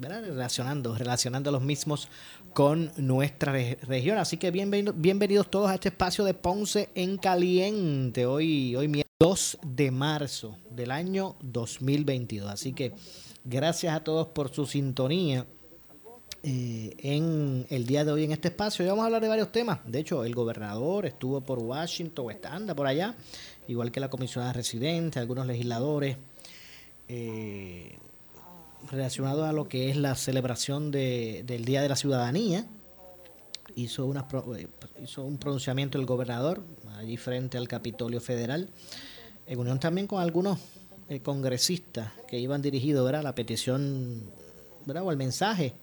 relacionando, relacionando los mismos con nuestra región. Así que bienvenidos todos a este espacio de Ponce en Caliente. Hoy, hoy 2 de marzo del año 2022. Así que gracias a todos por su sintonía. Eh, en el día de hoy en este espacio. Vamos a hablar de varios temas. De hecho, el gobernador estuvo por Washington, está, anda por allá, igual que la comisionada residente, algunos legisladores. Eh, relacionado a lo que es la celebración del Día de la Ciudadanía. Hizo, una, eh, hizo un pronunciamiento el gobernador allí frente al Capitolio Federal, en unión también con algunos eh, congresistas que iban dirigidos a la petición ¿verdad? o el mensaje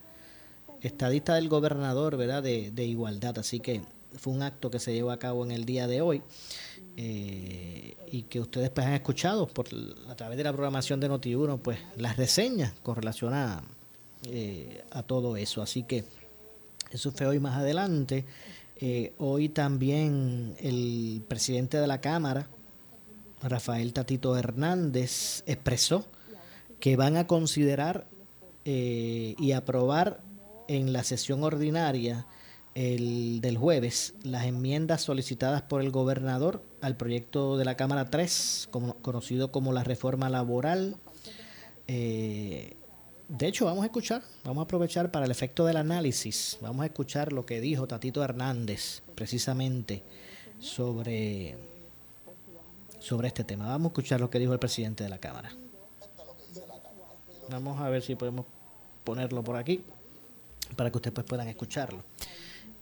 estadista del gobernador ¿verdad? De, de igualdad. Así que fue un acto que se llevó a cabo en el día de hoy. Eh, y que ustedes pues han escuchado por a través de la programación de Noti1 pues las reseñas con relación a, eh, a todo eso así que eso fue hoy más adelante eh, hoy también el presidente de la cámara Rafael Tatito Hernández expresó que van a considerar y aprobar en la sesión ordinaria el del jueves las enmiendas solicitadas por el gobernador al proyecto de la Cámara 3, como, conocido como la reforma laboral. Eh, de hecho, vamos a escuchar, vamos a aprovechar para el efecto del análisis, vamos a escuchar lo que dijo Tatito Hernández precisamente sobre, sobre este tema. Vamos a escuchar lo que dijo el presidente de la Cámara. Vamos a ver si podemos ponerlo por aquí para que ustedes pues, puedan escucharlo.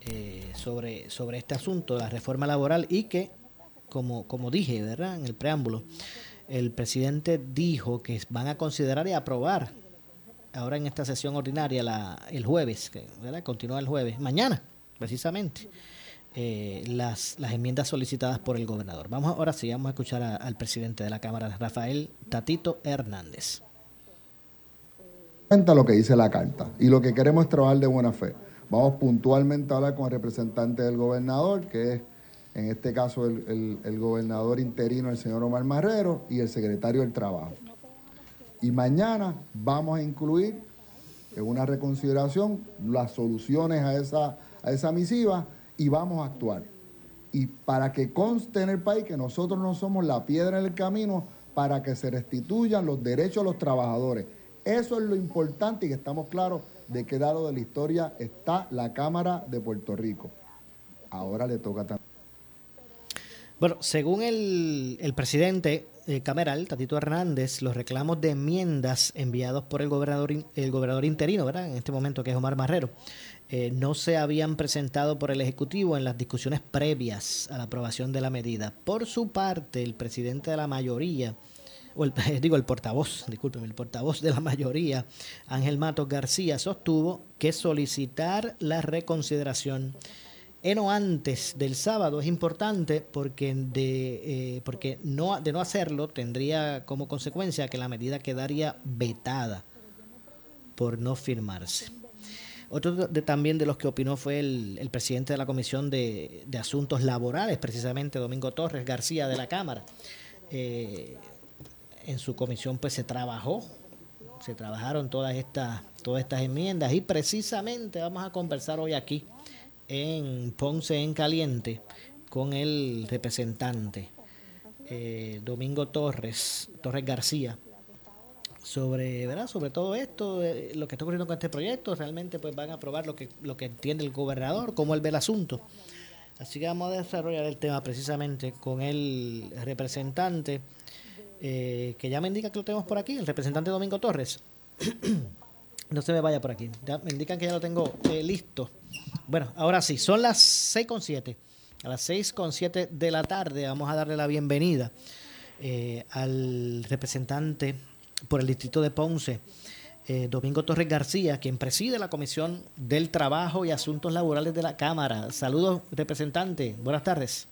Eh, sobre, sobre este asunto la reforma laboral y que, como, como dije, ¿verdad? En el preámbulo, el presidente dijo que van a considerar y aprobar ahora en esta sesión ordinaria la, el jueves, ¿verdad? continúa el jueves, mañana, precisamente, eh, las, las enmiendas solicitadas por el gobernador. Vamos ahora sí, vamos a escuchar al presidente de la Cámara, Rafael Tatito Hernández. Cuenta lo que dice la carta y lo que queremos es trabajar de buena fe. Vamos puntualmente a hablar con el representante del gobernador, que es en este caso el, gobernador interino, el señor Omar Marrero, y el secretario del Trabajo. Y mañana vamos a incluir en una reconsideración las soluciones a esa, a esa misiva y vamos a actuar. Y para que conste en el país que nosotros no somos la piedra en el camino para que se restituyan los derechos de los trabajadores. Eso es lo importante y que estamos claros de qué lado de la historia está la Cámara de Puerto Rico. Ahora le toca también. Bueno, según el, presidente eh, cameral, Tatito Hernández, los reclamos de enmiendas enviados por el gobernador, el gobernador interino, ¿verdad? En este momento, que es Omar Marrero, eh, no se habían presentado por el Ejecutivo en las discusiones previas a la aprobación de la medida. Por su parte, el presidente de la mayoría, o el, digo el portavoz, discúlpeme, el portavoz de la mayoría, Ángel Matos García, sostuvo que solicitar la reconsideración en o antes del sábado es importante porque de eh, porque no de no hacerlo tendría como consecuencia que la medida quedaría vetada por no firmarse. Otro de, también de los que opinó fue el, presidente de la Comisión de, Asuntos Laborales, precisamente Domingo Torres García de la Cámara. Eh, en su comisión pues se trabajó, se trabajaron todas estas, todas estas enmiendas y precisamente vamos a conversar hoy aquí en Ponce en Caliente con el representante eh, Domingo Torres, Torres García, sobre, ¿verdad? sobre todo esto, eh, lo que está ocurriendo con este proyecto. Realmente pues van a aprobar lo que, lo que entiende el gobernador, cómo él ve el asunto. Así que vamos a desarrollar el tema precisamente con el representante, eh, que ya me indica que lo tenemos por aquí, el representante Domingo Torres. no se me vaya por aquí. Ya me indican que ya lo tengo eh, listo. Bueno, ahora sí, son las 6 con 7. A las 6 con 7 de la tarde vamos a darle la bienvenida eh, al representante por el distrito de Ponce, eh, Domingo Torres García, quien preside la Comisión del Trabajo y Asuntos Laborales de la Cámara. Saludos, representante. Buenas tardes.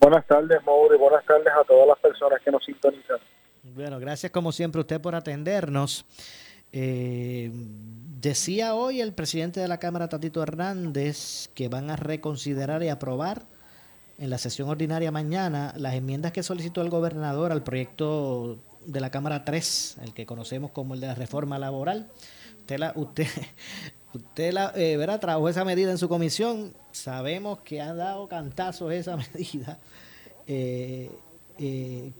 Buenas tardes, Mauro, y buenas tardes a todas las personas que nos sintonizan. Bueno, gracias como siempre usted por atendernos. Eh, decía hoy el presidente de la Cámara, Tatito Hernández, que van a reconsiderar y aprobar en la sesión ordinaria mañana las enmiendas que solicitó el gobernador al proyecto de la Cámara 3, el que conocemos como el de la reforma laboral. Usted, la, usted, usted la, eh, ¿verdad? trabajó esa medida en su comisión. Sabemos que ha dado cantazos esa medida. Eh, eh,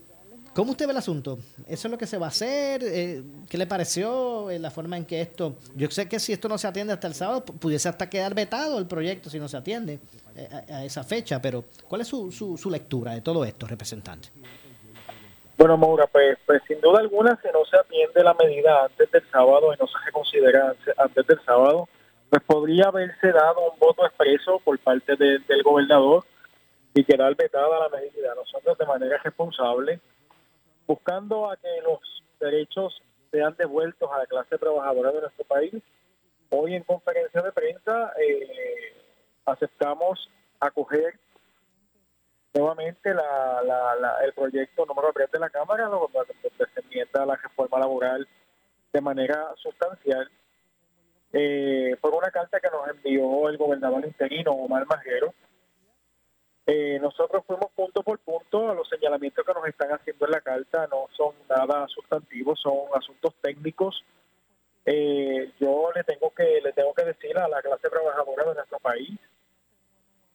¿Cómo usted ve el asunto? ¿Eso es lo que se va a hacer? Eh, ¿Qué le pareció la forma en que esto... Yo sé que si esto no se atiende hasta el sábado, pudiese hasta quedar vetado el proyecto si no se atiende a, esa fecha, pero ¿cuál es su, su, su lectura de todo esto, representante? Bueno, Maura, pues, pues, sin duda alguna, si no se atiende la medida antes del sábado y no se reconsidera antes del sábado, pues podría haberse dado un voto expreso por parte del gobernador y quedar vetada la medida. Nosotros de manera responsable, buscando a que los derechos sean devueltos a la clase trabajadora de nuestro país, hoy en conferencia de prensa eh, aceptamos acoger nuevamente el proyecto número 3 de la Cámara, donde se enmienda la reforma laboral de manera sustancial, eh, por una carta que nos envió el gobernador interino Omar Majero. Eh, nosotros fuimos punto por punto a los señalamientos que nos están haciendo en la carta, no son nada sustantivos, son asuntos técnicos. Eh, yo le tengo que le tengo que decir a la clase trabajadora de nuestro país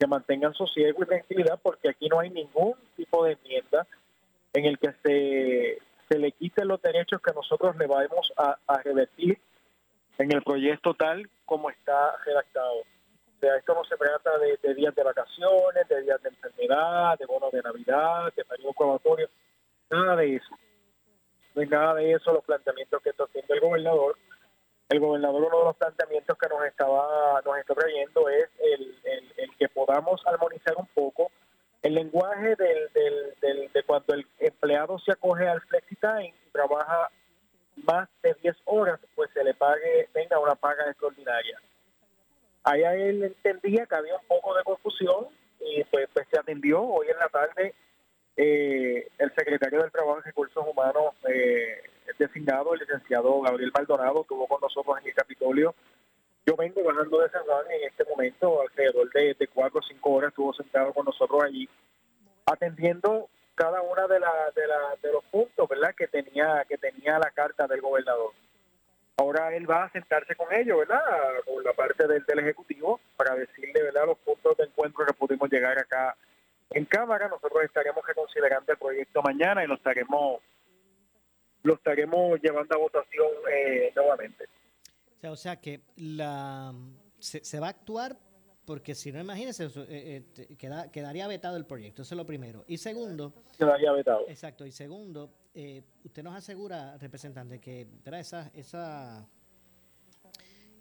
que mantengan sosiego y tranquilidad porque aquí no hay ningún tipo de enmienda en el que se, se le quiten los derechos que nosotros le vamos a, revertir en el proyecto tal como está redactado. O sea, esto no se trata de, días de vacaciones, de días de enfermedad, de bonos de Navidad, de periodo probatorio, nada de eso. No hay nada de eso los planteamientos que está haciendo el gobernador el gobernador uno de los planteamientos que nos estaba nos está trayendo es el, que podamos armonizar un poco el lenguaje del, del, de cuando el empleado se acoge al flexitime y trabaja más de 10 horas, pues se le pague, tenga una paga extraordinaria. Ahí él entendía que había un poco de confusión y pues, pues se atendió hoy en la tarde eh, el secretario del Trabajo y Recursos Humanos eh, designado, el licenciado Gabriel Maldonado, estuvo con nosotros en el Capitolio. Yo vengo bajando de San Juan en este momento, alrededor de, cuatro o cinco horas estuvo sentado con nosotros allí, atendiendo cada una de, la, de, la, de los puntos verdad que tenía que tenía la carta del gobernador. Ahora él va a sentarse con ellos, ¿verdad? Con la parte del, del Ejecutivo para decirle, ¿verdad?, los puntos de encuentro que pudimos llegar acá en Cámara. Nosotros estaremos reconsiderando el proyecto mañana y lo estaremos lo estaremos llevando a votación eh, nuevamente. O sea, que la se, va a actuar porque si no, imagínese, eh, eh quedaría vetado el proyecto, eso es lo primero. Y segundo... Quedaría vetado. Exacto, y segundo, eh, usted nos asegura, representante, que esa, esa,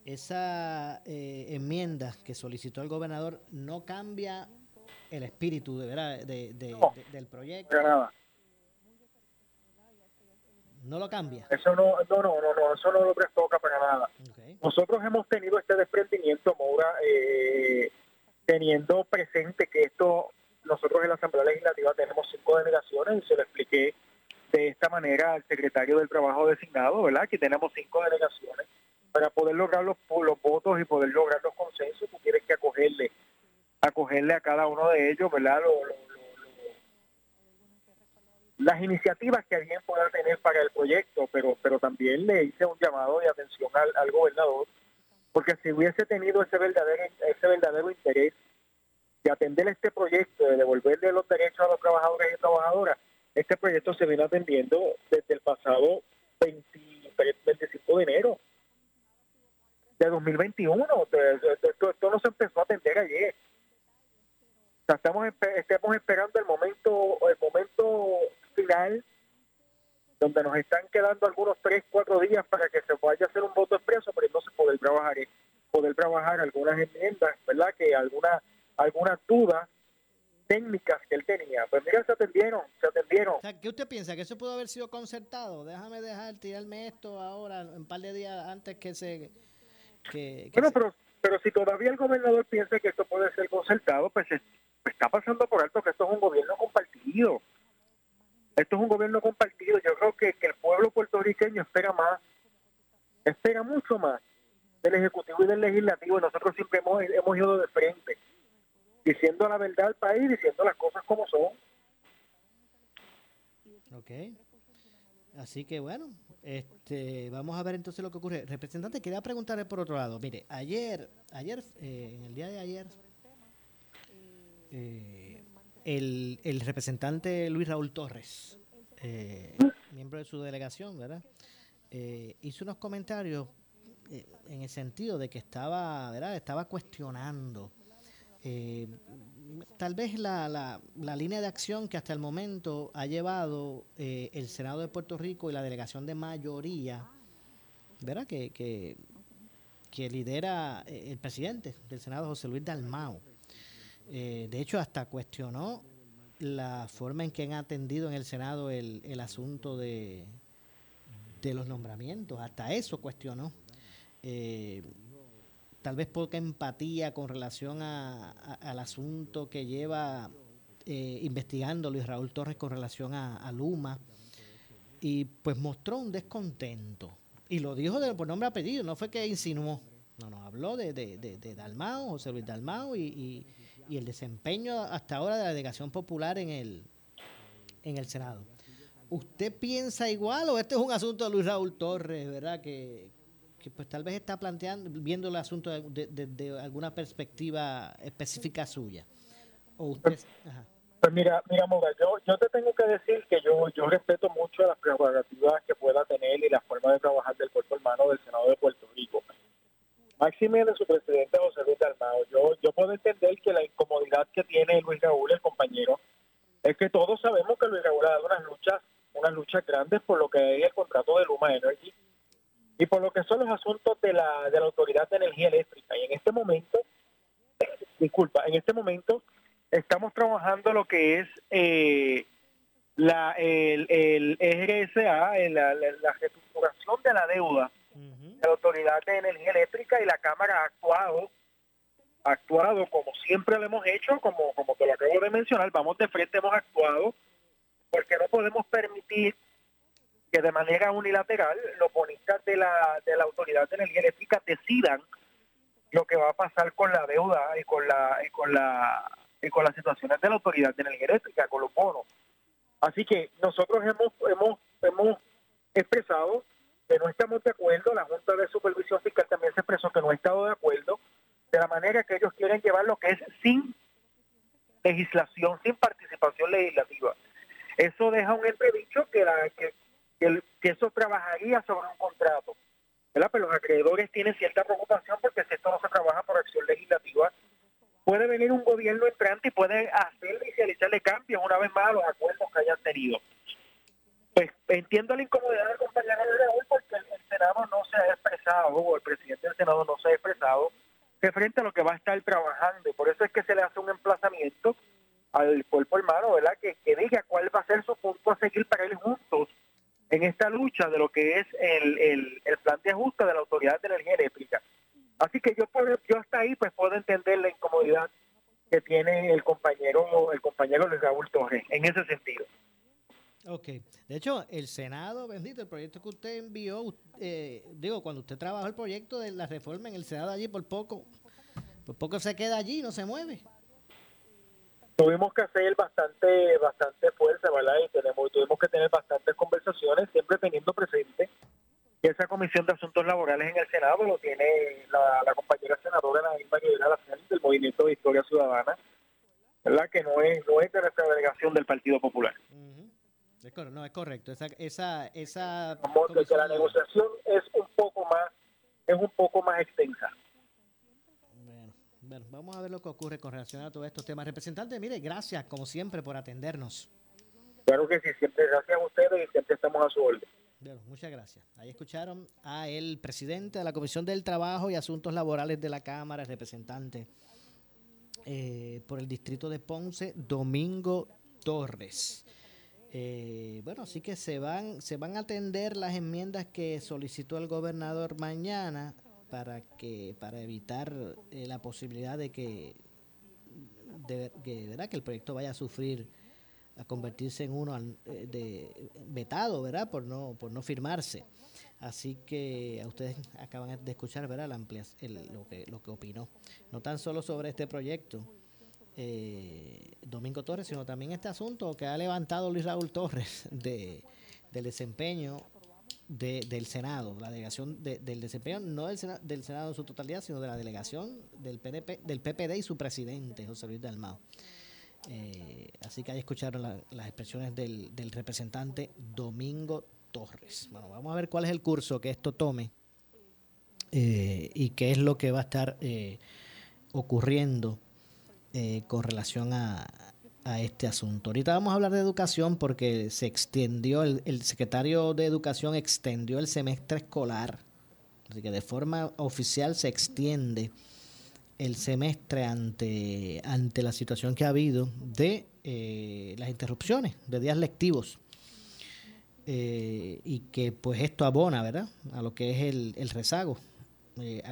esa enmienda que solicitó el gobernador no cambia el espíritu de, ¿verdad? de, del proyecto. Nada. ¿No lo cambia? Eso no, no, no, no, eso no lo trastoca para nada. Nosotros hemos tenido este desprendimiento, Moura, eh, teniendo presente que esto, nosotros en la Asamblea Legislativa tenemos cinco delegaciones y se lo expliqué de esta manera al secretario del Trabajo designado, ¿verdad? Que tenemos cinco delegaciones. Para poder lograr los, los votos y poder lograr los consensos, tú tienes que acogerle, acogerle a cada uno de ellos, ¿verdad? Lo, las iniciativas que alguien pueda tener para el proyecto, pero, pero también le hice un llamado de atención al, gobernador, porque si hubiese tenido ese verdadero, ese verdadero interés de atender este proyecto, de devolverle los derechos a los trabajadores y trabajadoras, este proyecto se viene atendiendo desde el pasado 25 de enero de 2021. Esto, esto no se empezó a atender ayer. estamos, estamos esperando el momento, el momento final donde nos están quedando algunos 3, 4 días para que se vaya a hacer un voto expreso, pero entonces poder trabajar, poder trabajar algunas enmiendas, ¿verdad? Que algunas algunas dudas técnicas que él tenía. Pues mira, se atendieron, se atendieron. ¿qué usted piensa? ¿Que eso pudo haber sido concertado? Déjame dejar, tirarme esto ahora, un par de días antes que se... Que, bueno, pero, pero si todavía el gobernador piensa que esto puede ser concertado, pues, está pasando por alto que esto es un gobierno compartido. Esto es un gobierno compartido. Yo creo que, que el pueblo puertorriqueño espera más, espera mucho más del Ejecutivo y del Legislativo. Nosotros siempre hemos, hemos ido de frente diciendo la verdad al país, diciendo las cosas como son. Ok. Así que bueno, este, vamos a ver entonces lo que ocurre. Representante, quería preguntarle por otro lado. Mire, ayer, ayer, eh, en el día de ayer, eh, el, representante Luis Raúl Torres, eh, miembro de su delegación, ¿verdad? hizo unos comentarios en el sentido de que estaba, ¿verdad? Estaba cuestionando eh, tal vez la, la, línea de acción que hasta el momento ha llevado eh, el Senado de Puerto Rico y la delegación de mayoría, ¿verdad? Que, que, lidera eh, el presidente del Senado, José Luis Dalmao. De hecho, hasta cuestionó la forma en que han atendido en el Senado el, el asunto de, de los nombramientos. Hasta eso cuestionó. Tal vez poca empatía con relación a, al asunto que lleva eh, investigando Luis Raúl Torres con relación a, Luma. Y pues mostró un descontento. Y lo dijo de, por nombre a apellido, no fue que insinuó, no, no, habló de, de, de, Dalmao, José Luis Dalmao y, el desempeño hasta ahora de la delegación popular en el, en el Senado. ¿Usted piensa igual o este es un asunto de Luis Raúl Torres, verdad? Que, que pues tal vez está planteando, viendo el asunto de, alguna perspectiva específica suya. O usted, Pues mira, mira Moga, yo, yo te tengo que decir que yo, yo respeto mucho las prerrogativas que pueda tener y la forma de trabajar del cuerpo hermano del Senado de Puerto Rico. Máxime de su presidente José Luis Dalmao. Yo, yo puedo entender que la incomodidad que tiene Luis Raúl, el compañero, es que todos sabemos que Luis Raúl ha dado unas luchas, unas luchas grandes por lo que es el contrato de Luma Energy y por lo que son los asuntos de la, de la Autoridad de Energía Eléctrica. Y en este momento, disculpa, en este momento estamos trabajando lo que es eh, la, el, el EGSA, la, la, reestructuración de la deuda la Autoridad de Energía Eléctrica y la Cámara ha actuado, actuado como siempre lo hemos hecho, como, como te lo acabo de mencionar, vamos de frente, hemos actuado, porque no podemos permitir que de manera unilateral los bonistas de la, de la Autoridad de Energía Eléctrica decidan lo que va a pasar con la deuda y con la y con la con las situaciones de la Autoridad de Energía Eléctrica, con los bonos. Así que nosotros hemos hemos hemos expresado que no estamos de acuerdo, la Junta de Supervisión Fiscal también se expresó que no ha estado de acuerdo de la manera que ellos quieren llevar lo que es sin legislación, sin participación legislativa. Eso deja un entredicho que, la, que que, eso trabajaría sobre un contrato. Pero los acreedores tienen cierta preocupación porque si esto no se trabaja por acción legislativa, puede venir un gobierno entrante y puede hacer y realizarle cambios una vez más a los acuerdos que hayan tenido. Pues entiendo la incomodidad del compañero de Raúl porque el, Senado no se ha expresado, o el presidente del Senado no se ha expresado frente a lo que va a estar trabajando. Por eso es que se le hace un emplazamiento al cuerpo hermano, ¿verdad? Que, que diga cuál va a ser su punto a seguir para ir juntos en esta lucha de lo que es el, el, plan de ajuste de la Autoridad de Energía Eléctrica. Así que yo yo hasta ahí pues puedo entender la incomodidad que tiene el compañero el compañero Luis Raúl Torres en ese sentido. Ok, de hecho el Senado, bendito, el proyecto que usted envió, eh, digo, cuando usted trabajó el proyecto de la reforma en el Senado allí por poco, por poco se queda allí, no se mueve tuvimos que hacer bastante bastante fuerza, ¿verdad? Y tenemos, tuvimos que tener bastantes conversaciones, siempre teniendo presente que esa Comisión de Asuntos Laborales en el Senado lo tiene la, compañera senadora la misma la del Movimiento de Historia Ciudadana, ¿verdad? Que no es, no es de nuestra delegación del Partido Popular. No, es correcto. Esa, esa, esa que la negociación es un poco más, es un poco más extensa. Bueno, vamos a ver lo que ocurre con relación a todos estos temas. Representante, mire, gracias como siempre por atendernos. Claro que sí, siempre gracias a ustedes y siempre estamos a su orden. Bueno, muchas gracias. Ahí escucharon a el presidente de la Comisión del Trabajo y Asuntos Laborales de la Cámara, el representante eh, por el distrito de Ponce, Domingo Torres. Eh, bueno, así que se van, se van a atender las enmiendas que solicitó el gobernador mañana para que, para evitar eh, la posibilidad de que, de, que, ¿verdad? que el proyecto vaya a sufrir a convertirse en uno eh, de vetado, ¿verdad? Por no por no firmarse. Así que a ustedes acaban de escuchar, ¿verdad? La lo que lo que opinó, no tan solo sobre este proyecto eh, Domingo Torres, sino también este asunto que ha levantado Luis Raúl Torres de del desempeño del Senado, la delegación del desempeño no del Senado, del Senado en su totalidad, sino de la delegación del PNP, del PPD y su presidente, José Luis Dalmao. Eh, así que ahí escucharon las expresiones del, representante Domingo Torres. Bueno, vamos a ver cuál es el curso que esto tome eh, y qué es lo que va a estar eh, ocurriendo con relación a, este asunto. Ahorita vamos a hablar de educación porque se extendió, el, el secretario de Educación extendió el semestre escolar, así que de forma oficial se extiende el semestre ante, ante la situación que ha habido de eh, las interrupciones de días lectivos. Eh, y que pues esto abona, ¿verdad? A lo que es el, el rezago eh,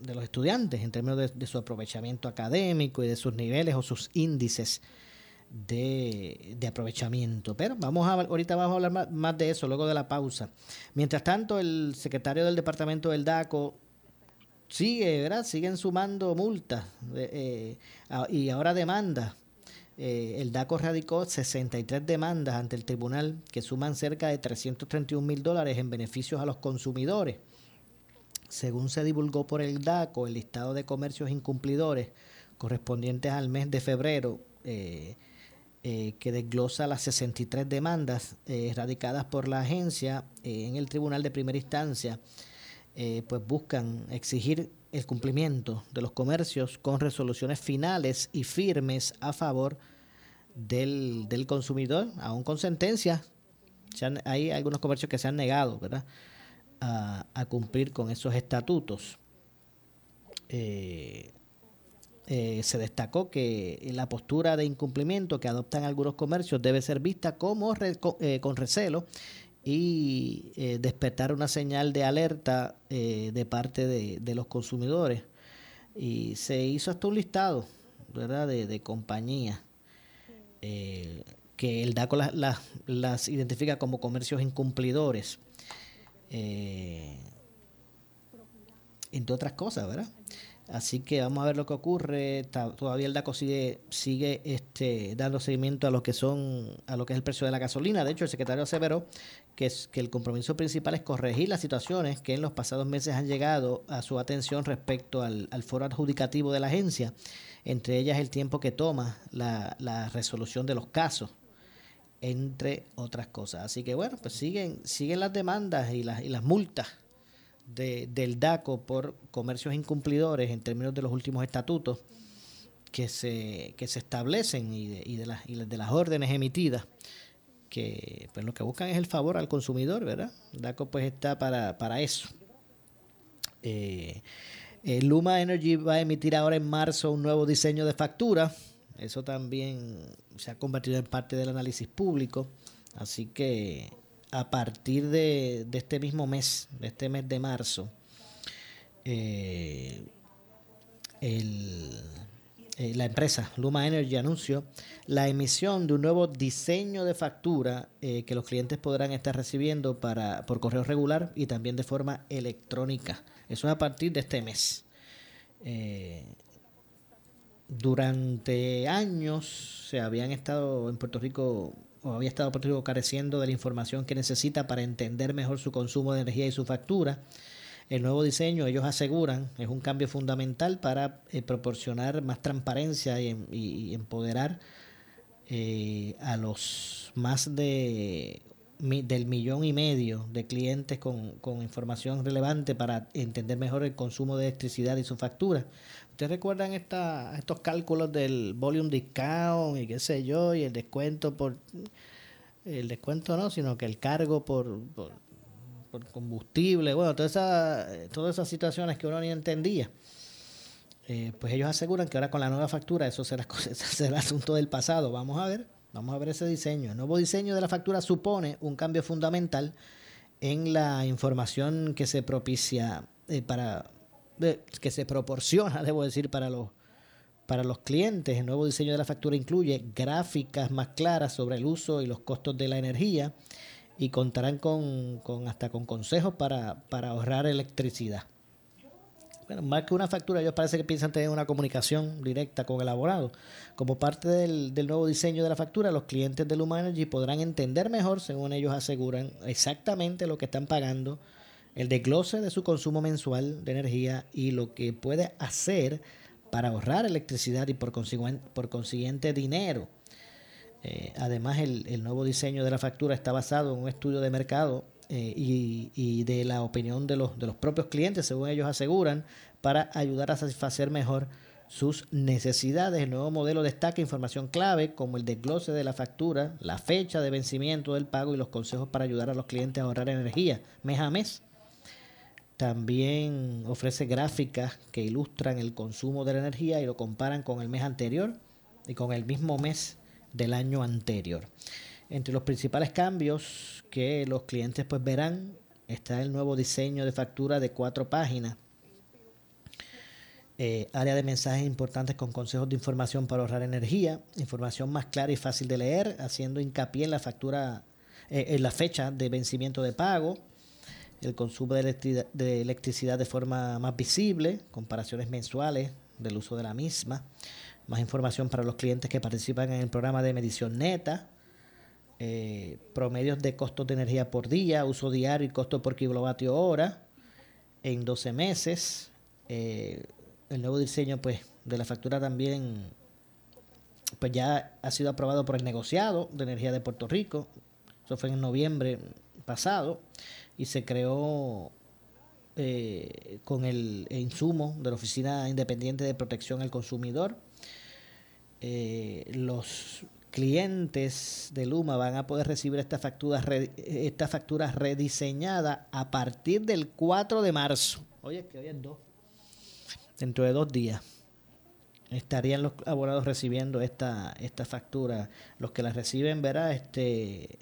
de los estudiantes en términos de, su aprovechamiento académico y de sus niveles o sus índices de, de aprovechamiento. Pero vamos a ahorita vamos a hablar más, más, de eso luego de la pausa. Mientras tanto, el secretario del departamento del DACO sigue, ¿verdad? Siguen sumando multas eh, y ahora demandas. Eh, el DACO radicó 63 demandas ante el tribunal que suman cerca de 331 mil dólares en beneficios a los consumidores. Según se divulgó por el DACO, el listado de comercios incumplidores correspondientes al mes de febrero, eh, que desglosa las 63 demandas radicadas por la agencia en el tribunal de primera instancia, eh, pues buscan exigir el cumplimiento de los comercios con resoluciones finales y firmes a favor del, del consumidor, aún con sentencias. hay algunos comercios que se han negado ¿verdad? A, cumplir con esos estatutos. Eh, eh, se destacó que la postura de incumplimiento que adoptan algunos comercios debe ser vista como con recelo y eh, despertar una señal de alerta eh, de parte de, los consumidores. Y se hizo hasta un listado ¿verdad? de, compañías eh, que el DACO las, identifica como comercios incumplidores. Entre otras cosas, ¿verdad? Así que vamos a ver lo que ocurre. Todavía el DACO sigue, sigue este, dando seguimiento a lo que son, a lo que es el precio de la gasolina. De hecho, el secretario aseveró que, el compromiso principal es corregir las situaciones que en los pasados meses han llegado a su atención respecto al, foro adjudicativo de la agencia, entre ellas el tiempo que toma la resolución de los casos entre otras cosas. Así que bueno, pues siguen, siguen las demandas y las, y las multas de, del DACO por comercios incumplidores en términos de los últimos estatutos que se, que se establecen y de, y de, las, y de las órdenes emitidas que pues lo que buscan es el favor al consumidor, ¿verdad? DACO pues está para, para eso. Eh, Luma Energy va a emitir ahora en marzo un nuevo diseño de factura. Eso también se ha convertido en parte del análisis público. Así que a partir de, este mismo mes, de este mes de marzo, eh, eh, la empresa Luma Energy anunció la emisión de un nuevo diseño de factura eh, que los clientes podrán estar recibiendo para, por correo regular y también de forma electrónica. Eso es a partir de este mes. Durante años se habían estado en Puerto Rico o había estado Puerto Rico careciendo de la información que necesita para entender mejor su consumo de energía y su factura. El nuevo diseño, ellos aseguran, es un cambio fundamental para eh, proporcionar más transparencia y, empoderar eh, a los más de del millón y medio de clientes con, información relevante para entender mejor el consumo de electricidad y su factura. ¿Ustedes recuerdan esta, estos cálculos del volume discount y qué sé yo, y el descuento por... El descuento no, sino que el cargo por, por, combustible, bueno, todas esas, todas esas situaciones que uno ni entendía. Eh, pues ellos aseguran que ahora con la nueva factura eso será, será asunto del pasado. Vamos a ver, vamos a ver ese diseño. El nuevo diseño de la factura supone un cambio fundamental en la información que se propicia eh, para que se proporciona, debo decir, para los para los clientes. El nuevo diseño de la factura incluye gráficas más claras sobre el uso y los costos de la energía y contarán con, con hasta con consejos para, para ahorrar electricidad bueno, más que una factura, ellos parece que piensan tener una comunicación directa con el abogado. Como parte del, nuevo diseño de la factura, los clientes de Luma Energy podrán entender mejor, según ellos aseguran, exactamente lo que están pagando, el desglose de su consumo mensual de energía y lo que puede hacer para ahorrar electricidad y por consiguiente, dinero. Eh, además, el, nuevo diseño de la factura está basado en un estudio de mercado eh, y, de la opinión de los, de los propios clientes, según ellos aseguran, para ayudar a satisfacer mejor sus necesidades. El nuevo modelo destaca información clave como el desglose de la factura, la fecha de vencimiento del pago y los consejos para ayudar a los clientes a ahorrar energía mes a mes. También ofrece gráficas que ilustran el consumo de la energía y lo comparan con el mes anterior y con el mismo mes del año anterior. Entre los principales cambios que los clientes pues verán está el nuevo diseño de factura de cuatro páginas, eh, área de mensajes importantes con consejos de información para ahorrar energía, información más clara y fácil de leer, haciendo hincapié en la factura, eh, en la fecha de vencimiento de pago, el consumo de electricidad de forma más visible, comparaciones mensuales del uso de la misma, más información para los clientes que participan en el programa de medición neta, eh, promedios de costos de energía por día, uso diario y costo por kilovatio hora en 12 meses. Eh, el nuevo diseño pues, de la factura también pues ya ha sido aprobado por el negociado de energía de Puerto Rico. Eso fue en noviembre pasado y se creó eh, con el insumo de la Oficina Independiente de Protección al Consumidor. los clientes de Luma van a poder recibir esta factura, esta factura rediseñada a partir del 4 de marzo. Oye, que hoy es 2. Dentro de dos días estarían los abogados recibiendo esta, esta factura. Los que la reciben, verá, este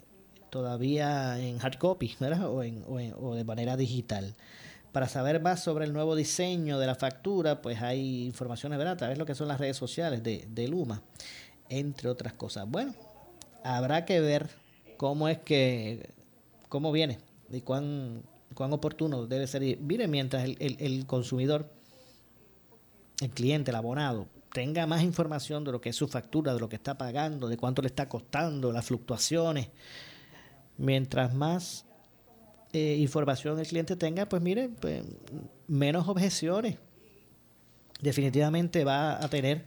todavía en hard copy, ¿verdad? O, en, o, de manera digital. Para saber más sobre el nuevo diseño de la factura, pues hay informaciones, ¿verdad? A través de lo que son las redes sociales de, de Luma entre otras cosas. Bueno, habrá que ver cómo es que, cómo viene y cuán, cuán oportuno debe ser. Mire, mientras el, el, consumidor, el cliente, el abonado, tenga más información de lo que es su factura, de lo que está pagando, de cuánto le está costando, las fluctuaciones, mientras más eh, información el cliente tenga, pues mire, pues, menos objeciones. Definitivamente va a tener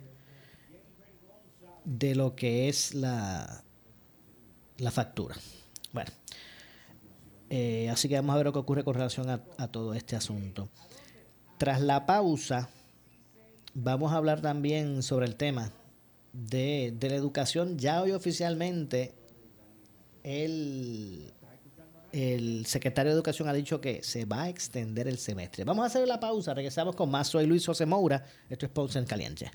de lo que es la, la factura. Bueno, eh, así que vamos a ver lo que ocurre con relación a, todo este asunto. Tras la pausa, vamos a hablar también sobre el tema de, de la educación. Ya hoy oficialmente el, el secretario de Educación ha dicho que se va a extender el semestre. Vamos a hacer la pausa, regresamos con más. Soy Luis José Moura, esto es Ponce en Caliente.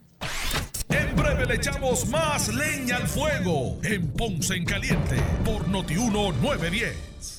En breve le echamos más leña al fuego en Ponce en Caliente por Notiuno 910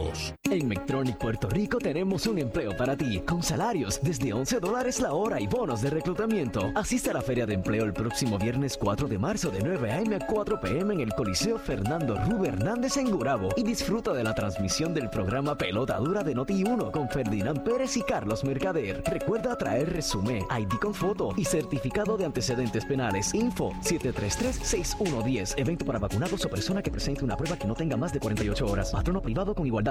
En Mectronic Puerto Rico tenemos un empleo para ti, con salarios desde 11 dólares la hora y bonos de reclutamiento. Asiste a la Feria de Empleo el próximo viernes 4 de marzo de 9 a.m. a 4 p.m. en el Coliseo Fernando Rube Hernández en Gurabo y disfruta de la transmisión del programa Pelota Dura de Noti1 con Ferdinand Pérez y Carlos Mercader. Recuerda traer resumen, ID con foto y certificado de antecedentes penales. Info 733-6110. Evento para vacunados o persona que presente una prueba que no tenga más de 48 horas. Patrono privado con igualdad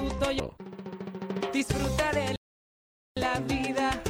tu Toyota. Disfruta de la vida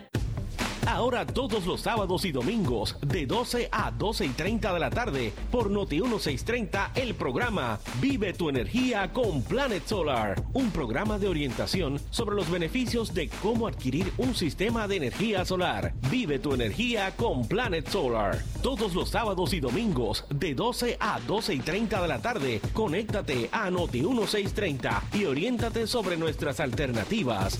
Ahora todos los sábados y domingos de 12 a 12 y 30 de la tarde por Noti 1630 el programa Vive tu energía con Planet Solar, un programa de orientación sobre los beneficios de cómo adquirir un sistema de energía solar. Vive tu energía con Planet Solar. Todos los sábados y domingos de 12 a 12 y 30 de la tarde, conéctate a Noti 1630 y oriéntate sobre nuestras alternativas.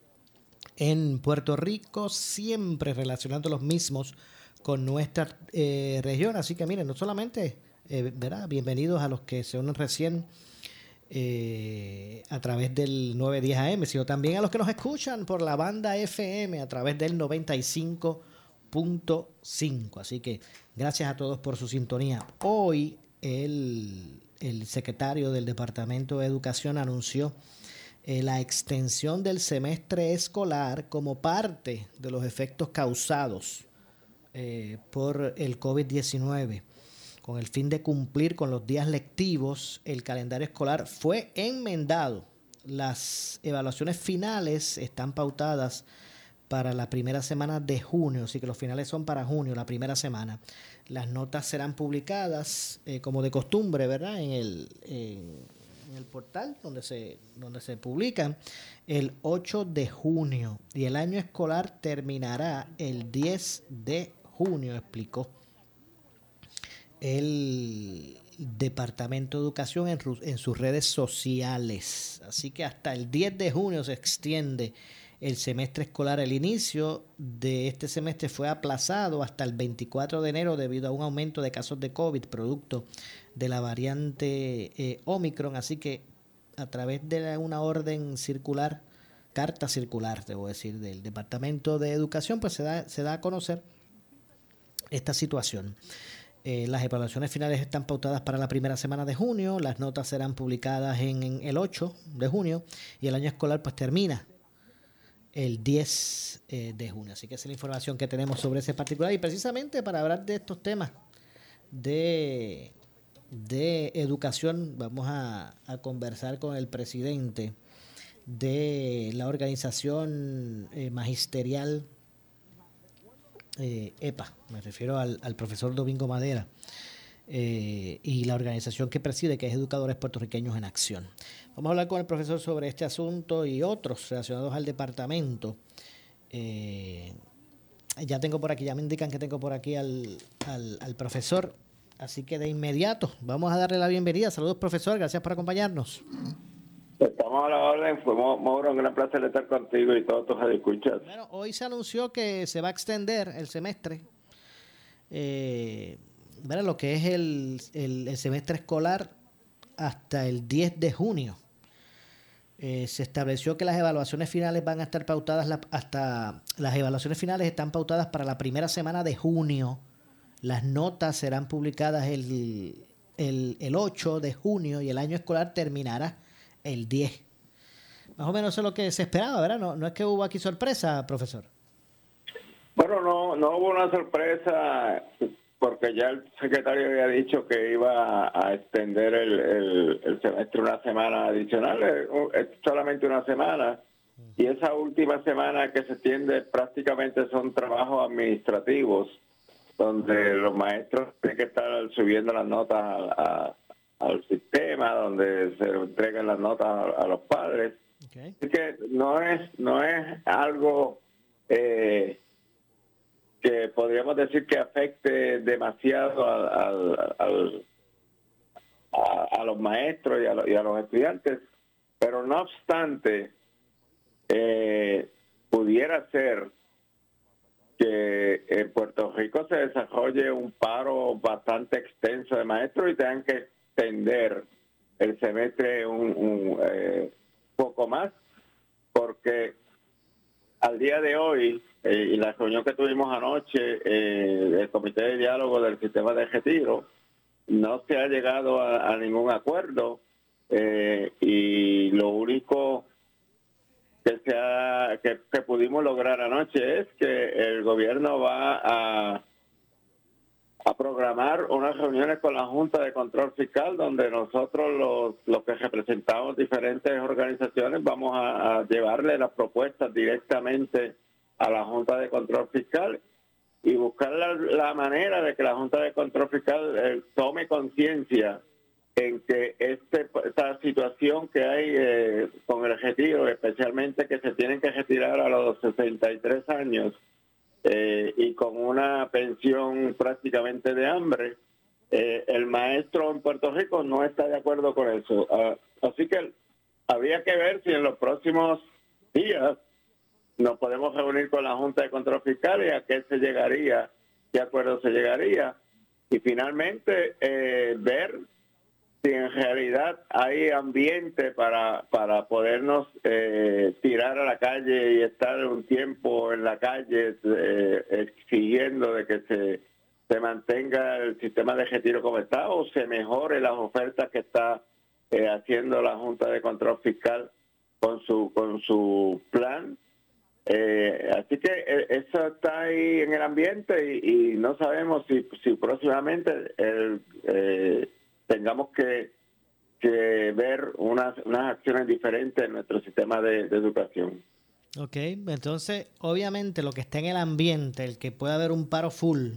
en Puerto Rico, siempre relacionando los mismos con nuestra región. Así que miren, no solamente, ¿verdad? bienvenidos a los que se unen recién eh, a través del 910 AM, sino también a los que nos escuchan por la banda FM a través del 95.5. Así que gracias a todos por su sintonía. Hoy el, secretario del Departamento de Educación anunció eh, la extensión del semestre escolar como parte de los efectos causados eh, por el COVID-19 con el fin de cumplir con los días lectivos, el calendario escolar fue enmendado. Las evaluaciones finales están pautadas para la primera semana de junio, así que los finales son para junio, la primera semana. Las notas serán publicadas eh, como de costumbre, ¿verdad? En el, el portal donde se, donde se publican el 8 de junio y el año escolar terminará el 10 de junio, explicó el Departamento de Educación en, sus redes sociales. Así que hasta el 10 de junio se extiende el semestre escolar. El inicio de este semestre fue aplazado hasta el 24 de enero debido a un aumento de casos de COVID producto de la variante eh, Omicron. Así que a través de una orden circular, carta circular, debo decir, del Departamento de Educación, pues se da, se da a conocer esta situación. Eh, las evaluaciones finales están pautadas para la primera semana de junio, las notas serán publicadas en, el 8 de junio y el año escolar pues termina el 10 eh, de junio. Así que esa es la información que tenemos sobre ese particular y precisamente para hablar de estos temas de, de educación vamos a, conversar con el presidente de la organización eh, magisterial eh, EPA, me refiero al, profesor Domingo Madera, y la organización que preside, que es Educadores Puertorriqueños en Acción. Vamos a hablar con el profesor sobre este asunto y otros relacionados al departamento. Eh, ya tengo por aquí, ya me indican que tengo por aquí al, al profesor, así que de inmediato vamos a darle la bienvenida. Saludos, profesor, gracias por acompañarnos. Estamos a la orden, fuimos un gran placer estar contigo y todos tus escuchas. Bueno, hoy se anunció que se va a extender el semestre, eh, lo que es el, el, semestre escolar hasta el 10 de junio. Eh, se estableció que las evaluaciones finales van a estar pautadas hasta las evaluaciones finales están pautadas para la primera semana de junio. Las notas serán publicadas el, el, el 8 de junio y el año escolar terminará el 10. Más o menos eso es lo que se esperaba, ¿verdad? No, no es que hubo aquí sorpresa, profesor. Bueno, no, no hubo una sorpresa porque ya el secretario había dicho que iba a extender el, semestre una semana adicional, es solamente una semana. Y esa última semana que se extiende prácticamente son trabajos administrativos, donde los maestros tienen que estar subiendo las notas a, al sistema donde se entregan las notas a, los padres. Así que no es, no es algo eh, que podríamos decir que afecte demasiado al, a, los maestros y a, y a, los estudiantes, pero no obstante, eh, pudiera ser que en Puerto Rico se desarrolle un paro bastante extenso de maestros y tengan que extender el semestre un, eh, poco más, porque al día de hoy, eh, la reunión que tuvimos anoche eh, del Comité de Diálogo del Sistema de Retiro, no se ha llegado a, ningún acuerdo y lo único que, se ha, que pudimos lograr anoche es que el gobierno va a a programar unas reuniones con la Junta de Control Fiscal donde nosotros los, los que representamos diferentes organizaciones vamos a, llevarle las propuestas directamente a la Junta de Control Fiscal y buscar la, manera de que la Junta de Control Fiscal eh, tome conciencia en que este, esta situación que hay eh, con el retiro, especialmente que se tienen que retirar a los 63 años eh, y con una pensión prácticamente de hambre, eh, el maestro en Puerto Rico no está de acuerdo con eso. Ah, así que habría que ver si en los próximos días nos podemos reunir con la Junta de Control Fiscal y a qué se llegaría, qué acuerdo se llegaría. Y finalmente eh, ver si en realidad hay ambiente para, para podernos eh, tirar a la calle y estar un tiempo en la calle eh, exigiendo de que se, se mantenga el sistema de retiro como está o se mejore las ofertas que está eh, haciendo la Junta de Control Fiscal con su, con su plan. así que eso está ahí en el ambiente y, no sabemos si, si próximamente el, tengamos que, ver unas, unas acciones diferentes en nuestro sistema de, educación. Ok, entonces obviamente lo que está en el ambiente, el que pueda haber un paro full,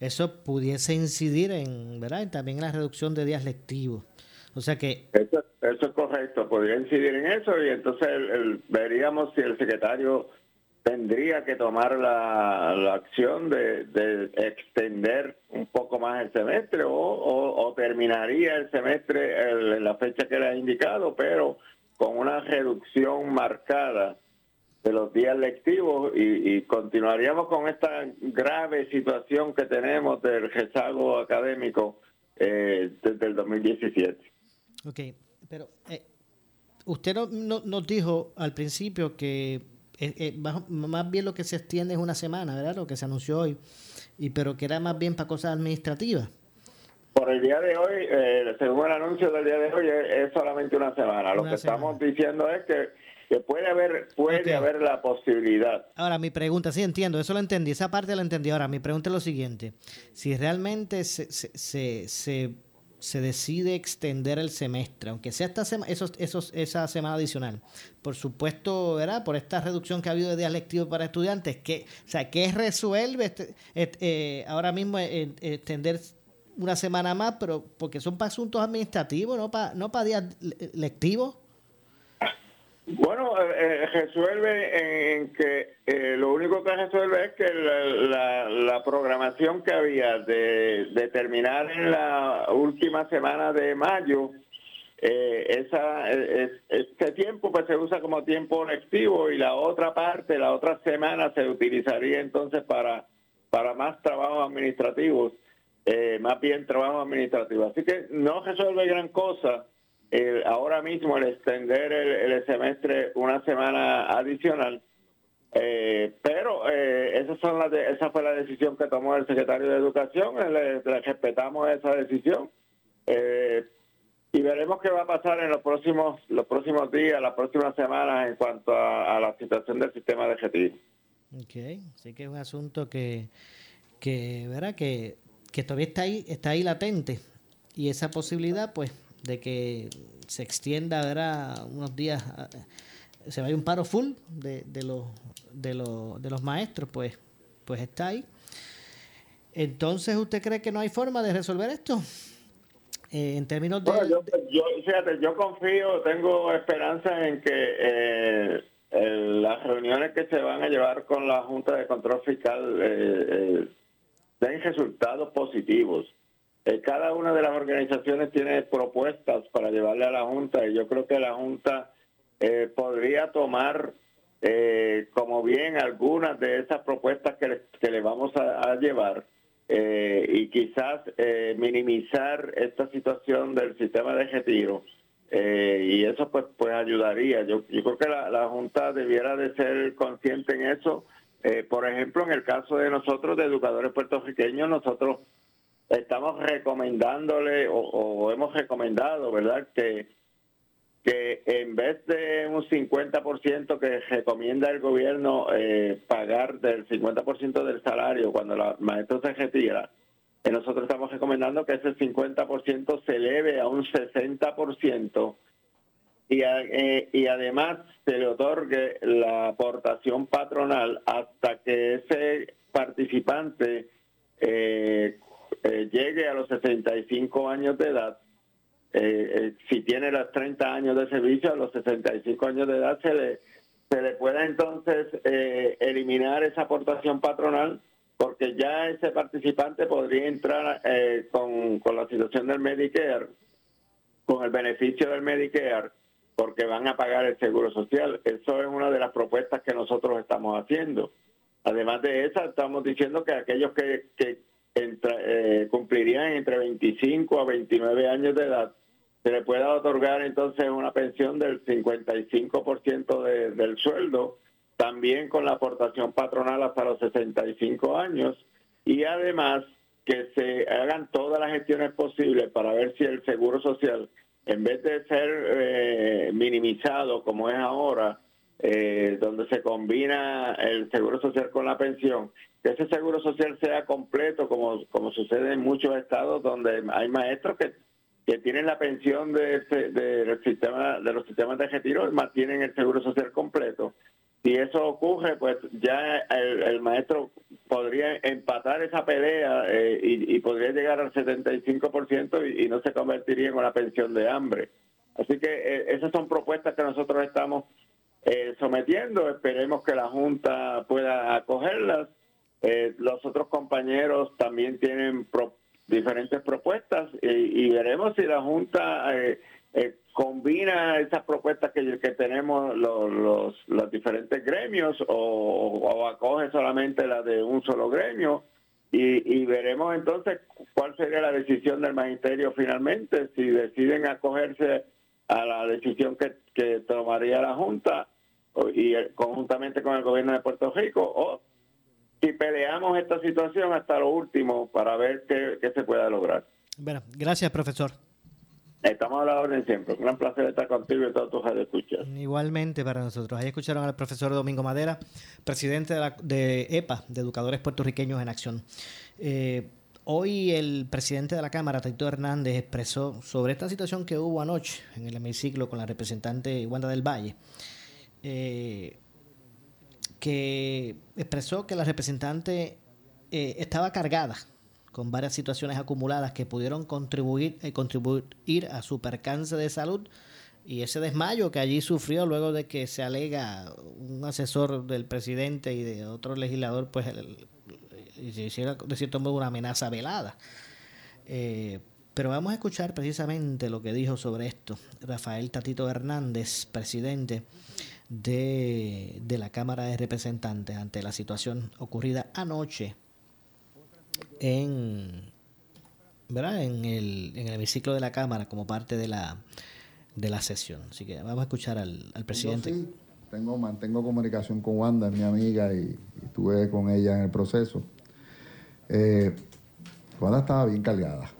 eso pudiese incidir en, ¿verdad? también en la reducción de días lectivos. O sea que... Eso, es correcto, podría incidir en eso y entonces veríamos si el secretario tendría que tomar la, acción de, extender un poco más el semestre o, terminaría el semestre en la fecha que le ha indicado, pero con una reducción marcada de los días lectivos y, continuaríamos con esta grave situación que tenemos del rezago académico eh, desde el 2017. Ok, pero eh, usted no, nos dijo al principio que eh, eh, más, bien lo que se extiende es una semana, ¿verdad? Lo que se anunció hoy, y pero que era más bien para cosas administrativas. Por el día de hoy, eh, según el anuncio del día de hoy, es, solamente una semana. Lo que estamos diciendo es que, puede haber puede haber la posibilidad. Ahora, mi pregunta, sí entiendo, eso lo entendí, esa parte la entendí. Ahora, mi pregunta es lo siguiente. Si realmente se, se, se se decide extender el semestre, aunque sea esta esos, esa semana adicional. Por supuesto, ¿verdad? Por esta reducción que ha habido de días lectivos para estudiantes, ¿qué, o sea, ¿qué resuelve este, eh, ahora mismo eh, extender una semana más, pero porque son para asuntos administrativos, no para, no para días lectivos? Bueno, eh, eh, resuelve en que eh, lo único que resuelve es que la, programación que había de, terminar en la última semana de mayo, esa, este tiempo pues se usa como tiempo lectivo y la otra parte, la otra semana se utilizaría entonces para, para más trabajos administrativos, más bien trabajo administrativo. Así que no resuelve gran cosa ahora mismo el extender el, semestre una semana adicional. Eh, pero eh, esas son las esa fue la decisión que tomó el secretario de Educación, le, respetamos esa decisión eh, y veremos qué va a pasar en los próximos los próximos días, las próximas semanas en cuanto a, la situación del sistema de retiro. Ok, así que es un asunto que, que, ¿verdad? que, que todavía está ahí, está ahí latente y esa posibilidad pues de que se extienda ¿verdad? unos días, se vaya un paro full de, de, los, de, los, de los maestros, pues, pues está ahí. Entonces, ¿usted cree que no hay forma de resolver esto? Eh, en términos de... yo, fíjate, yo confío, tengo esperanza en que eh, las reuniones que se van a llevar con la Junta de Control Fiscal eh, den resultados positivos. Eh, cada una de las organizaciones tiene propuestas para llevarle a la Junta y yo creo que la Junta eh, podría tomar eh, como bien algunas de esas propuestas que le, vamos a, llevar y quizás minimizar esta situación del sistema de retiro. y eso pues pues ayudaría. Yo, yo creo que la, la Junta debiera de ser consciente en eso. por ejemplo, en el caso de nosotros, de educadores puertorriqueños, nosotros estamos recomendándole o, hemos recomendado, ¿verdad? Que, que en vez de un 50% que recomienda el gobierno eh, pagar del 50% del salario cuando la maestro se retira, eh, nosotros estamos recomendando que ese 50% se eleve a un 60% y, eh, y además se le otorgue la aportación patronal hasta que ese participante eh, eh, llegue a los 65 años de edad eh, si tiene los 30 años de servicio, a los 65 años de edad se le, se le pueda entonces eh, eliminar esa aportación patronal porque ya ese participante podría entrar eh, con, con la situación del Medicare, con el beneficio del Medicare, porque van a pagar el seguro social. Eso es una de las propuestas que nosotros estamos haciendo. Además de esa, estamos diciendo que aquellos que, que eh, cumplirían entre 25 a 29 años de edad, se le pueda otorgar entonces una pensión del 55% de, del sueldo, también con la aportación patronal hasta los 65 años, y además que se hagan todas las gestiones posibles para ver si el seguro social, en vez de ser eh, minimizado como es ahora, eh, donde se combina el seguro social con la pensión, que ese seguro social sea completo, como, como sucede en muchos estados donde hay maestros que que tienen la pensión de, este, de, sistema, de los sistemas de retiro mantienen el seguro social completo. Si eso ocurre, pues ya el, maestro podría empatar esa pelea eh, y, podría llegar al 75% y, y no se convertiría en una pensión de hambre. Así que eh, esas son propuestas que nosotros estamos eh, sometiendo. Esperemos que la Junta pueda acogerlas. los otros compañeros también tienen propuestas diferentes propuestas y, veremos si la Junta eh, eh, combina esas propuestas que, tenemos los, los, diferentes gremios o, acoge solamente la de un solo gremio y, veremos entonces cuál sería la decisión del magisterio finalmente, si deciden acogerse a la decisión que, que tomaría la Junta y conjuntamente con el gobierno de Puerto Rico o y peleamos esta situación hasta lo último para ver qué, se puede lograr. Bueno, gracias, profesor. Estamos a la orden siempre. Un gran placer estar contigo y todos tus escuchas. Igualmente para nosotros. Ahí escucharon al profesor Domingo Madera, presidente de, EPA, de Educadores Puertorriqueños en Acción. Eh, hoy el presidente de la Cámara, Tito Hernández, expresó sobre esta situación que hubo anoche en el hemiciclo con la representante Wanda del Valle. Eh, que expresó que la representante eh, estaba cargada con varias situaciones acumuladas que pudieron contribuir, eh, contribuir a su percance de salud y ese desmayo que allí sufrió luego de que se alega un asesor del presidente y de otro legislador, pues hiciera de cierto modo una amenaza velada. Eh, pero vamos a escuchar precisamente lo que dijo sobre esto Rafael Tatito Hernández, presidente de, de la Cámara de Representantes ante la situación ocurrida anoche en, ¿verdad? en, el, en el hemiciclo de la Cámara como parte de la, de la sesión. Así que vamos a escuchar al, presidente. Sí, tengo, mantengo comunicación con Wanda, mi amiga, y, estuve con ella en el proceso. Eh, Wanda estaba bien cargada.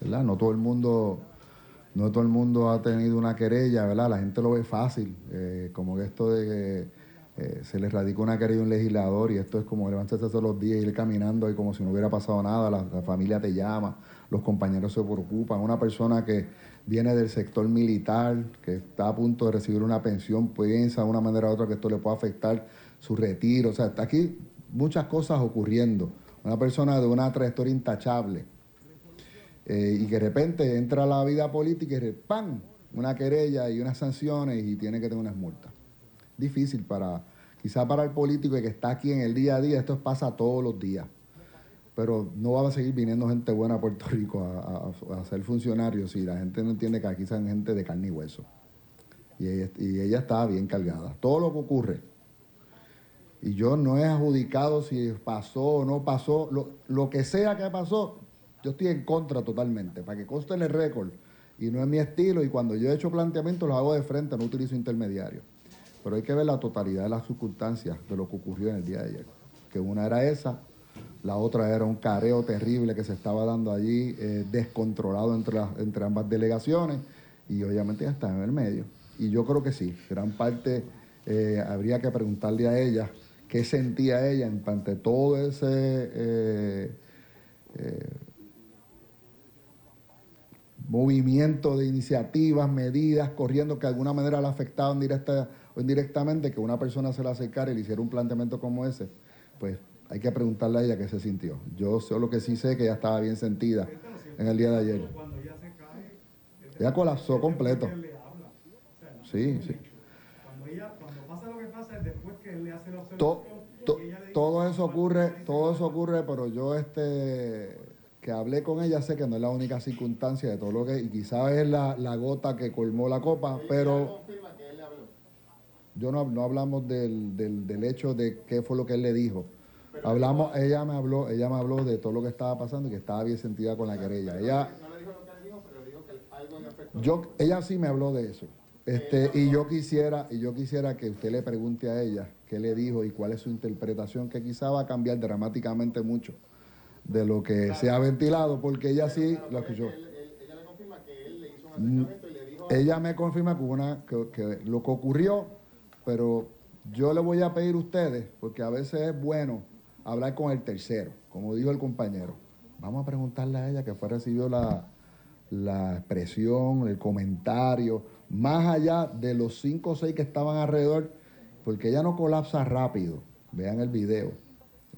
¿verdad? No todo el mundo no todo el mundo ha tenido una querella, ¿verdad? La gente lo ve fácil, eh, como esto de que eh, se le radica una querella a un legislador y esto es como levantarse todos los días y ir caminando y como si no hubiera pasado nada, la, familia te llama, los compañeros se preocupan. Una persona que viene del sector militar, que está a punto de recibir una pensión, piensa de una manera u otra que esto le puede afectar su retiro. O sea, está aquí muchas cosas ocurriendo. Una persona de una trayectoria intachable eh, y que de repente entra la vida política y ¡pam! una querella y unas sanciones y tiene que tener unas multas. Difícil para, quizá para el político que está aquí en el día a día, esto pasa todos los días. Pero no va a seguir viniendo gente buena a Puerto Rico a, ser funcionarios si la gente no entiende que aquí son gente de carne y hueso. Y ella, y ella está bien cargada. Todo lo que ocurre, y yo no he adjudicado si pasó o no pasó, lo, lo que sea que pasó, yo estoy en contra totalmente, para que conste en el récord. Y no es mi estilo, y cuando yo he hecho planteamientos los hago de frente, no utilizo intermediarios. Pero hay que ver la totalidad de las circunstancias de lo que ocurrió en el día de ayer. Que una era esa, la otra era un careo terrible que se estaba dando allí, eh, descontrolado entre, entre ambas delegaciones, y obviamente ya está en el medio. Y yo creo que sí, gran parte eh, habría que preguntarle a ella qué sentía ella ante todo ese eh, movimiento de iniciativas, medidas, corriendo que de alguna manera le afectaban directa o indirectamente, que una persona se le acercara y le hiciera un planteamiento como ese, pues hay que preguntarle a ella qué se sintió. Yo sé lo que sí sé, que ella estaba bien sentida en el día de ayer. Ella colapsó completo. Sí, sí. todo eso ocurre, todo eso ocurre, pero yo este que hablé con ella sé que no es la única circunstancia de todo lo que y quizás es la, gota que colmó la copa, pero yo no, no hablamos del, del, del, hecho de qué fue lo que él le dijo. Hablamos, ella me habló, ella me habló de todo lo que estaba pasando y que estaba bien sentida con la querella. Ella, yo, ella sí me habló de eso. Este, y yo quisiera, y yo quisiera que usted le pregunte a ella qué le dijo y cuál es su interpretación, que quizá va a cambiar dramáticamente mucho de lo que se ha ventilado, porque ella sí lo escuchó. Ella me confirma que, una, que, lo que ocurrió, pero yo le voy a pedir a ustedes, porque a veces es bueno hablar con el tercero, como dijo el compañero. Vamos a preguntarle a ella que fue recibió la, la expresión, el comentario, más allá de los cinco o seis que estaban alrededor, porque ella no colapsa rápido. Vean el video.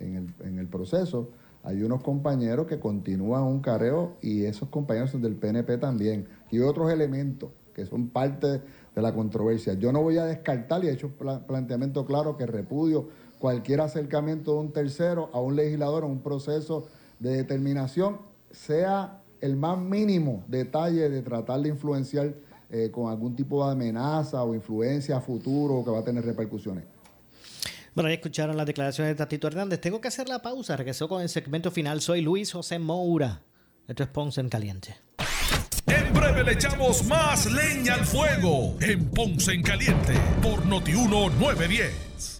En el, en el proceso hay unos compañeros que continúan un careo y esos compañeros son del PNP también. Y otros elementos que son parte de la controversia. Yo no voy a descartar, y he hecho planteamiento claro, que repudio cualquier acercamiento de un tercero a un legislador en un proceso de determinación, sea el más mínimo detalle de tratar de influenciar eh, con algún tipo de amenaza o influencia a futuro que va a tener repercusiones. Bueno, ya escucharon las declaraciones de Tatito Hernández. Tengo que hacer la pausa. Regresó con el segmento final. Soy Luis José Moura. Esto es Ponce en Caliente. En breve le echamos más leña al fuego en Ponce en Caliente por Notiuno 910.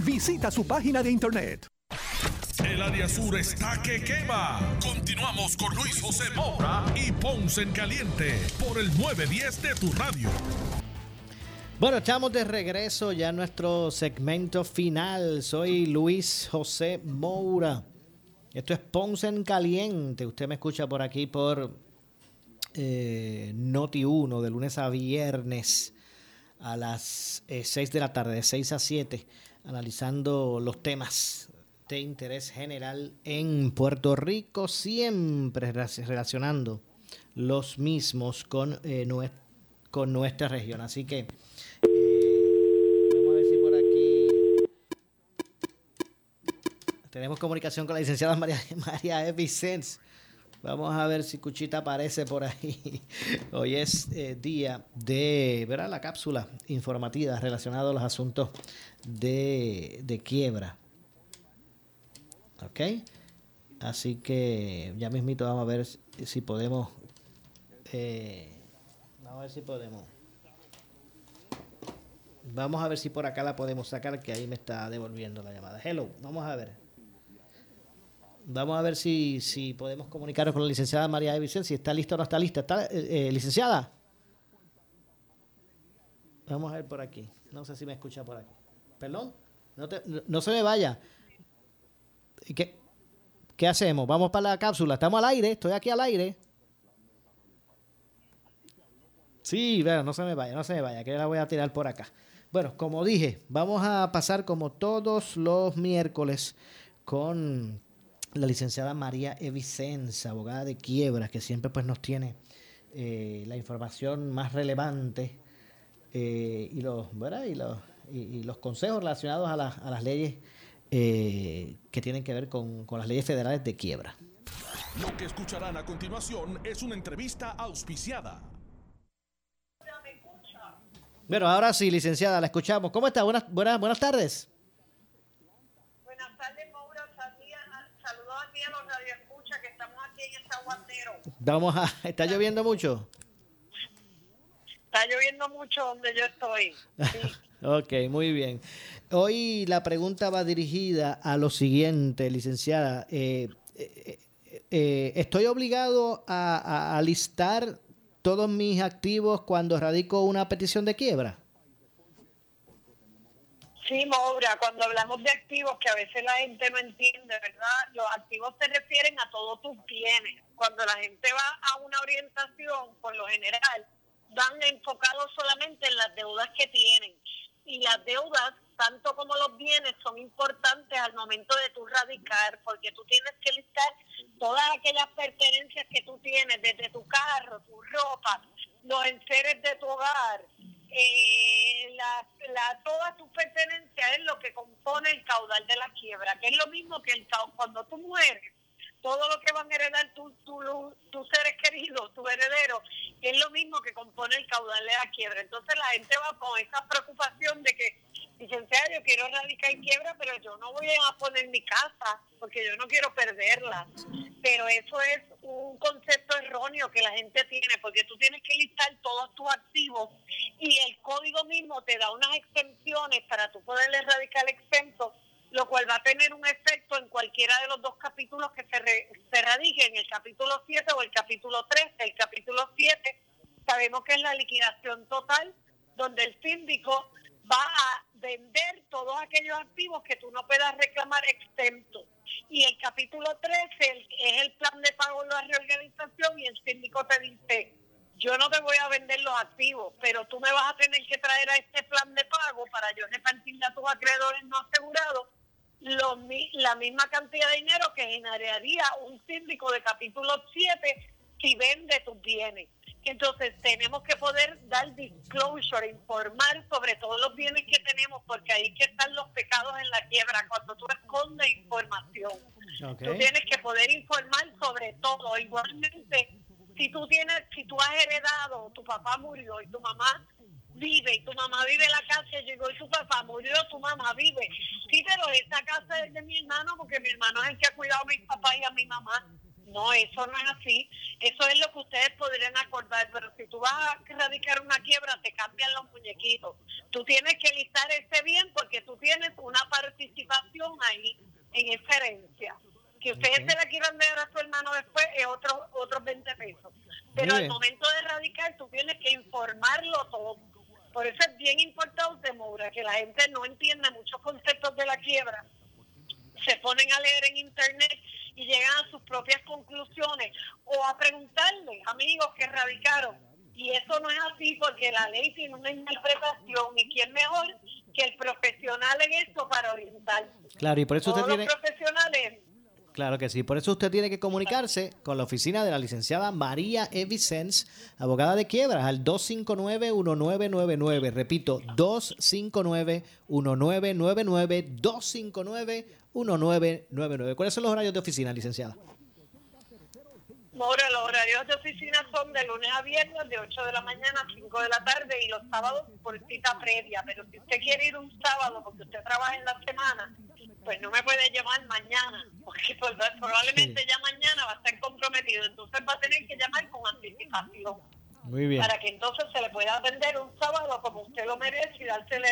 Visita su página de internet. El área sur está que quema. Continuamos con Luis José Moura y Ponce en Caliente por el 910 de tu radio. Bueno, estamos de regreso ya en nuestro segmento final. Soy Luis José Moura. Esto es Ponce en Caliente. Usted me escucha por aquí por eh, Noti 1 de lunes a viernes a las 6 eh, de la tarde, de 6 a 7 analizando los temas de interés general en Puerto Rico, siempre relacionando los mismos con, eh, con nuestra región. Así que eh, vamos a ver si por aquí tenemos comunicación con la licenciada María, María E. Vamos a ver si Cuchita aparece por ahí. Hoy es eh, día de ¿verdad? la cápsula informativa relacionada a los asuntos de, quiebra. ¿Ok? Así que ya mismito vamos a ver si podemos. Eh, vamos a ver si podemos. Vamos a ver si por acá la podemos sacar, que ahí me está devolviendo la llamada. Hello, vamos a ver. Vamos a ver si, si podemos comunicarnos con la licenciada María de Vicente, si está lista o no está lista. ¿Está, eh, eh, licenciada? Vamos a ver por aquí. No sé si me escucha por aquí. Perdón, no, no se me vaya. ¿Qué, ¿Qué hacemos? Vamos para la cápsula. Estamos al aire, estoy aquí al aire. Sí, bueno, no se me vaya, no se me vaya, que la voy a tirar por acá. Bueno, como dije, vamos a pasar como todos los miércoles con la licenciada María Evicenza, abogada de quiebras, que siempre pues nos tiene eh, la información más relevante eh, y, los, Y, los, y, los consejos relacionados a, a las leyes eh, que tienen que ver con, con las leyes federales de quiebra. Lo que escucharán a continuación es una entrevista auspiciada. Bueno, ahora sí, licenciada, la escuchamos. ¿Cómo está? Buenas, buenas, buenas tardes. Buenas tardes, Maura. Saludos aquí a los radioescuchas que estamos Vamos a... ¿Está lloviendo mucho? Está lloviendo mucho donde yo estoy. ok, muy bien. Hoy la pregunta va dirigida a lo siguiente, licenciada. Eh, eh, eh, ¿Estoy obligado a, a listar todos mis activos cuando radico una petición de quiebra? Sí, Maura, cuando hablamos de activos, que a veces la gente no entiende, ¿verdad? Los activos se refieren a todos tus bienes. Cuando la gente va a una orientación, por lo general, van enfocados solamente en las deudas que tienen. Y las deudas, tanto como los bienes, son importantes al momento de tu radicar, porque tú tienes que listar todas aquellas pertenencias que tú tienes, desde tu carro, tu ropa, los enseres de tu hogar, eh, la, la, todas tus pertenencias es lo que compone el caudal de la quiebra, que es lo mismo que el cuando tú mueres todo lo que van a heredar tus seres queridos, tu heredero, es lo mismo que compone el caudal de la quiebra. Entonces la gente va con esa preocupación de que, licenciada, yo quiero radicar en quiebra, pero yo no voy a poner mi casa porque yo no quiero perderla. Pero eso es un concepto erróneo que la gente tiene, porque tú tienes que listar todos tus activos y el código mismo te da unas exenciones para tú poder erradicar el exento lo cual va a tener un efecto en cualquiera de los dos capítulos que se, re, se radiquen, el capítulo 7 o el capítulo 3. El capítulo 7 sabemos que es la liquidación total, donde el síndico va a vender todos aquellos activos que tú no puedas reclamar exento. Y el capítulo 13 es el plan de pago de la reorganización y el síndico te dice, yo no te voy a vender los activos, pero tú me vas a tener que traer a este plan de pago para yo repartirle a tus acreedores no asegurados la misma cantidad de dinero que generaría un síndico de capítulo 7 si vende tus bienes. Entonces tenemos que poder dar disclosure, informar sobre todos los bienes que tenemos, porque ahí que están los pecados en la quiebra, cuando tú escondes información. Tú tienes que poder informar sobre todo. Igualmente, si tú tienes, si tú has heredado, tu papá murió y tu mamá vive y tu mamá vive en la casa llegó y tu papá murió, tu mamá vive. Sí, pero esta casa es de mi hermano porque mi hermano es el que ha cuidado a mi papá y a mi mamá. No, eso no es así. Eso es lo que ustedes podrían acordar. Pero si tú vas a erradicar una quiebra, te cambian los muñequitos. Tú tienes que listar ese bien porque tú tienes una participación ahí en esa herencia. Que ustedes se la quieran dar a tu hermano después es otro, otros 20 pesos. Pero al momento de erradicar, tú tienes que informarlo todo por eso es bien importante, Moura, que la gente no entienda muchos conceptos de la quiebra. Se ponen a leer en internet y llegan a sus propias conclusiones o a preguntarle amigos que radicaron. Y eso no es así porque la ley tiene una interpretación y quién mejor que el profesional en esto para orientar. Claro, y por eso Todos usted los tiene... profesionales Claro que sí, por eso usted tiene que comunicarse con la oficina de la licenciada María E. Vicens, abogada de quiebras, al 259-1999. Repito, 259-1999, 259-1999. ¿Cuáles son los horarios de oficina, licenciada? Ahora, los horarios de oficina son de lunes a viernes, de 8 de la mañana a 5 de la tarde y los sábados por cita previa. Pero si usted quiere ir un sábado porque usted trabaja en la semana, pues no me puede llamar mañana, porque probablemente ya mañana va a estar comprometido, entonces va a tener que llamar con anticipación. Muy bien. Para que entonces se le pueda atender un sábado como usted lo merece y dársele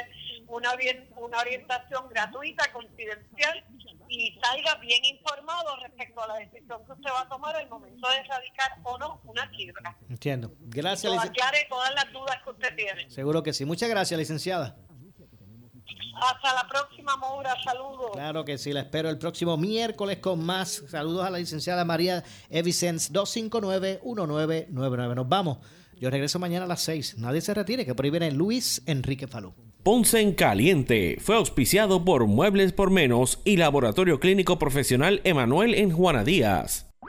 una, bien, una orientación gratuita, confidencial y salga bien informado respecto a la decisión que usted va a tomar al momento de erradicar o no una quiebra. Entiendo. Gracias, Y lic- aclare todas las dudas que usted tiene. Seguro que sí. Muchas gracias, licenciada. Hasta la próxima, Moura. Saludos. Claro que sí, la espero el próximo miércoles con más. Saludos a la licenciada María Evicens, 259-1999. Nos vamos. Yo regreso mañana a las 6. Nadie se retire, que por ahí viene Luis Enrique Falú. Ponce en Caliente fue auspiciado por Muebles por Menos y Laboratorio Clínico Profesional Emanuel en Juana Díaz.